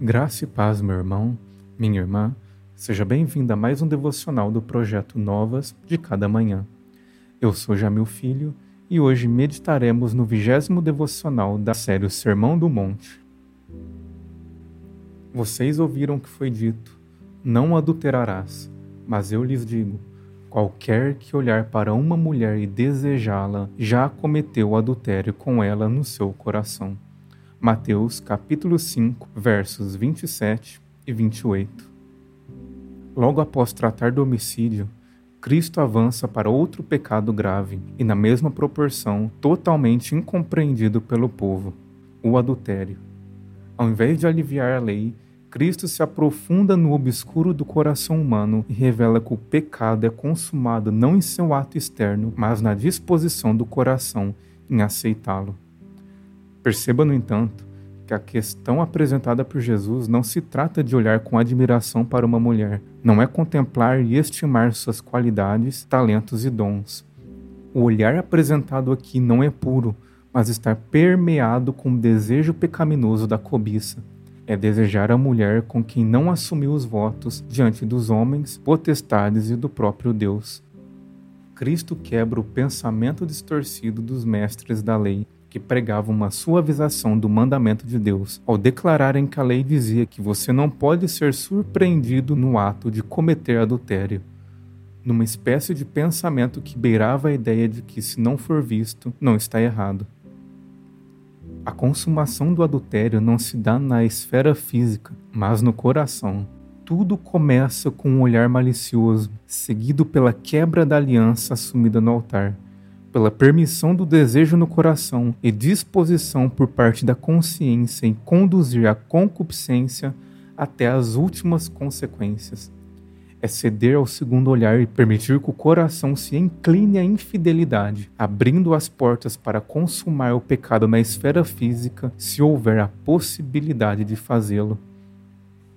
Graça e paz, meu irmão, minha irmã, seja bem-vinda a mais um devocional do projeto Novas de Cada Manhã. Eu sou Jamil Filho e hoje meditaremos no vigésimo devocional da série o Sermão do Monte. Vocês ouviram que foi dito: Não adulterarás, mas eu lhes digo: qualquer que olhar para uma mulher e desejá-la já cometeu adultério com ela no seu coração. Mateus capítulo 5, versos 27 e 28. Logo após tratar do homicídio, Cristo avança para outro pecado grave e, na mesma proporção, totalmente incompreendido pelo povo: o adultério. Ao invés de aliviar a lei, Cristo se aprofunda no obscuro do coração humano e revela que o pecado é consumado não em seu ato externo, mas na disposição do coração em aceitá-lo. Perceba, no entanto, que a questão apresentada por Jesus não se trata de olhar com admiração para uma mulher, não é contemplar e estimar suas qualidades, talentos e dons. O olhar apresentado aqui não é puro, mas está permeado com o desejo pecaminoso da cobiça. É desejar a mulher com quem não assumiu os votos diante dos homens, potestades e do próprio Deus. Cristo quebra o pensamento distorcido dos mestres da lei que pregavam uma suavização do mandamento de Deus, ao declararem que a lei dizia que você não pode ser surpreendido no ato de cometer adultério, numa espécie de pensamento que beirava a ideia de que, se não for visto, não está errado. A consumação do adultério não se dá na esfera física, mas no coração. Tudo começa com um olhar malicioso, seguido pela quebra da aliança assumida no altar pela permissão do desejo no coração e disposição por parte da consciência em conduzir a concupiscência até as últimas consequências. É ceder ao segundo olhar e permitir que o coração se incline à infidelidade, abrindo as portas para consumar o pecado na esfera física, se houver a possibilidade de fazê-lo.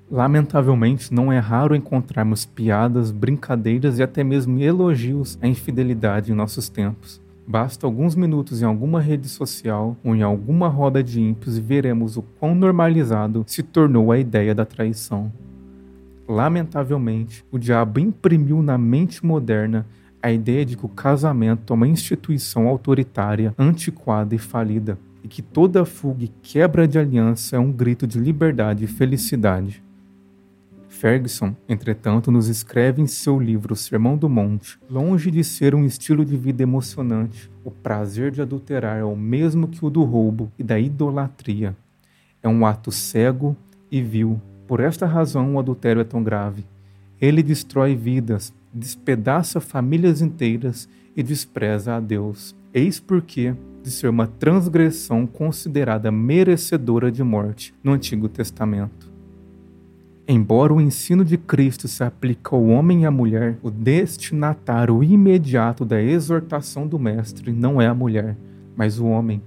Lamentavelmente, não é raro encontrarmos piadas, brincadeiras e até mesmo elogios à infidelidade em nossos tempos. Basta alguns minutos em alguma rede social ou em alguma roda de ímpios e veremos o quão normalizado se tornou a ideia da traição. Lamentavelmente, o diabo imprimiu na mente moderna a ideia de que o casamento é uma instituição autoritária, antiquada e falida, e que toda fuga e quebra de aliança é um grito de liberdade e felicidade. Ferguson, entretanto, nos escreve em seu livro Sermão do Monte: longe de ser um estilo de vida emocionante, o prazer de adulterar é o mesmo que o do roubo e da idolatria. É um ato cego e vil. Por esta razão, o adultério é tão grave. Ele destrói vidas, despedaça famílias inteiras e despreza a Deus. Eis porque, de ser uma transgressão considerada merecedora de morte no Antigo Testamento. Embora o ensino de Cristo se aplique ao homem e à mulher, o destinatário imediato da exortação do Mestre não é a mulher, mas o homem.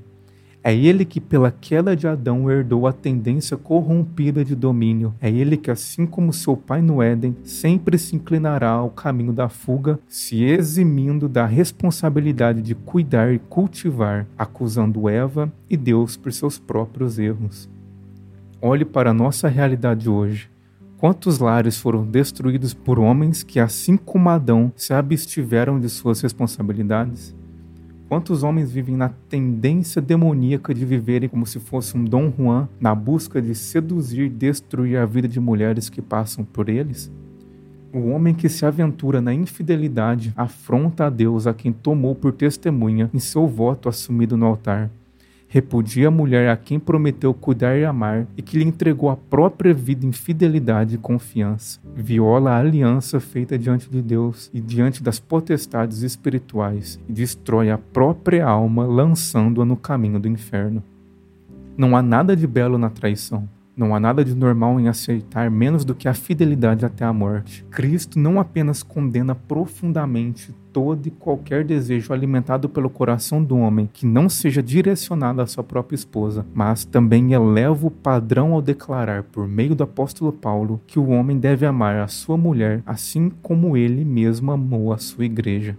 É ele que, pela queda de Adão, herdou a tendência corrompida de domínio. É ele que, assim como seu pai no Éden, sempre se inclinará ao caminho da fuga, se eximindo da responsabilidade de cuidar e cultivar, acusando Eva e Deus por seus próprios erros. Olhe para a nossa realidade hoje. Quantos lares foram destruídos por homens que, assim como Adão, se abstiveram de suas responsabilidades? Quantos homens vivem na tendência demoníaca de viverem como se fosse um Dom Juan na busca de seduzir e destruir a vida de mulheres que passam por eles? O homem que se aventura na infidelidade afronta a Deus a quem tomou por testemunha em seu voto assumido no altar repudia a mulher a quem prometeu cuidar e amar e que lhe entregou a própria vida em fidelidade e confiança. Viola a aliança feita diante de Deus e diante das potestades espirituais e destrói a própria alma, lançando-a no caminho do inferno. Não há nada de belo na traição. Não há nada de normal em aceitar menos do que a fidelidade até a morte. Cristo não apenas condena profundamente todo e qualquer desejo alimentado pelo coração do homem que não seja direcionado à sua própria esposa, mas também eleva o padrão ao declarar, por meio do apóstolo Paulo, que o homem deve amar a sua mulher assim como ele mesmo amou a sua igreja.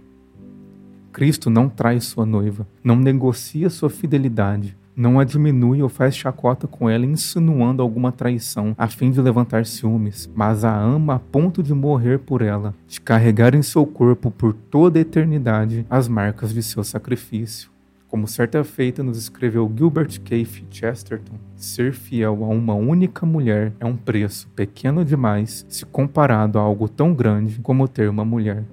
Cristo não trai sua noiva, não negocia sua fidelidade, Não a diminui ou faz chacota com ela, insinuando alguma traição, a fim de levantar ciúmes, mas a ama a ponto de morrer por ela, de carregar em seu corpo por toda a eternidade as marcas de seu sacrifício. Como certa feita nos escreveu Gilbert Keith Chesterton, ser fiel a uma única mulher é um preço pequeno demais se comparado a algo tão grande como ter uma mulher.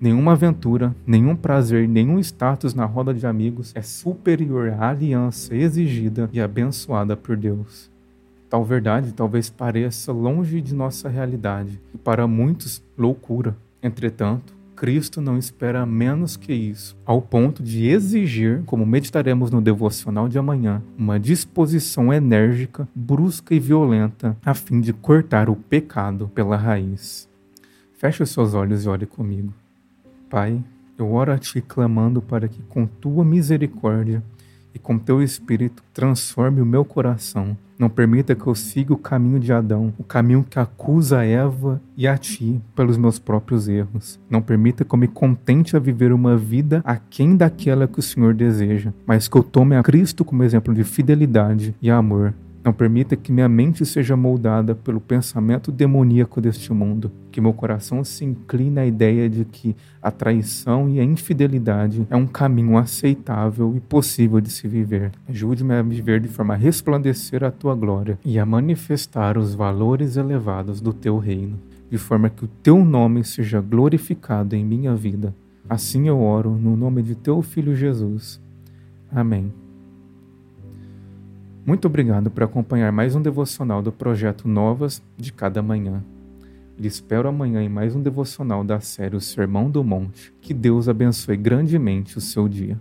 Nenhuma aventura, nenhum prazer, nenhum status na roda de amigos é superior à aliança exigida e abençoada por Deus. Tal verdade talvez pareça longe de nossa realidade e para muitos loucura. Entretanto, Cristo não espera menos que isso, ao ponto de exigir, como meditaremos no devocional de amanhã, uma disposição enérgica, brusca e violenta a fim de cortar o pecado pela raiz. Feche os seus olhos e ore comigo. Pai, eu oro a Ti clamando para que, com Tua misericórdia e com Teu Espírito, transforme o meu coração. Não permita que eu siga o caminho de Adão, o caminho que acusa Eva e a Ti pelos meus próprios erros. Não permita que eu me contente a viver uma vida aquém daquela que o Senhor deseja, mas que eu tome a Cristo como exemplo de fidelidade e amor. Não permita que minha mente seja moldada pelo pensamento demoníaco deste mundo, que meu coração se incline à ideia de que a traição e a infidelidade é um caminho aceitável e possível de se viver. Ajude-me a viver de forma a resplandecer a tua glória e a manifestar os valores elevados do teu reino, de forma que o teu nome seja glorificado em minha vida. Assim eu oro no nome de teu filho Jesus. Amém. Muito obrigado por acompanhar mais um devocional do projeto Novas de Cada Manhã. Lhe espero amanhã em mais um devocional da série O Sermão do Monte. Que Deus abençoe grandemente o seu dia.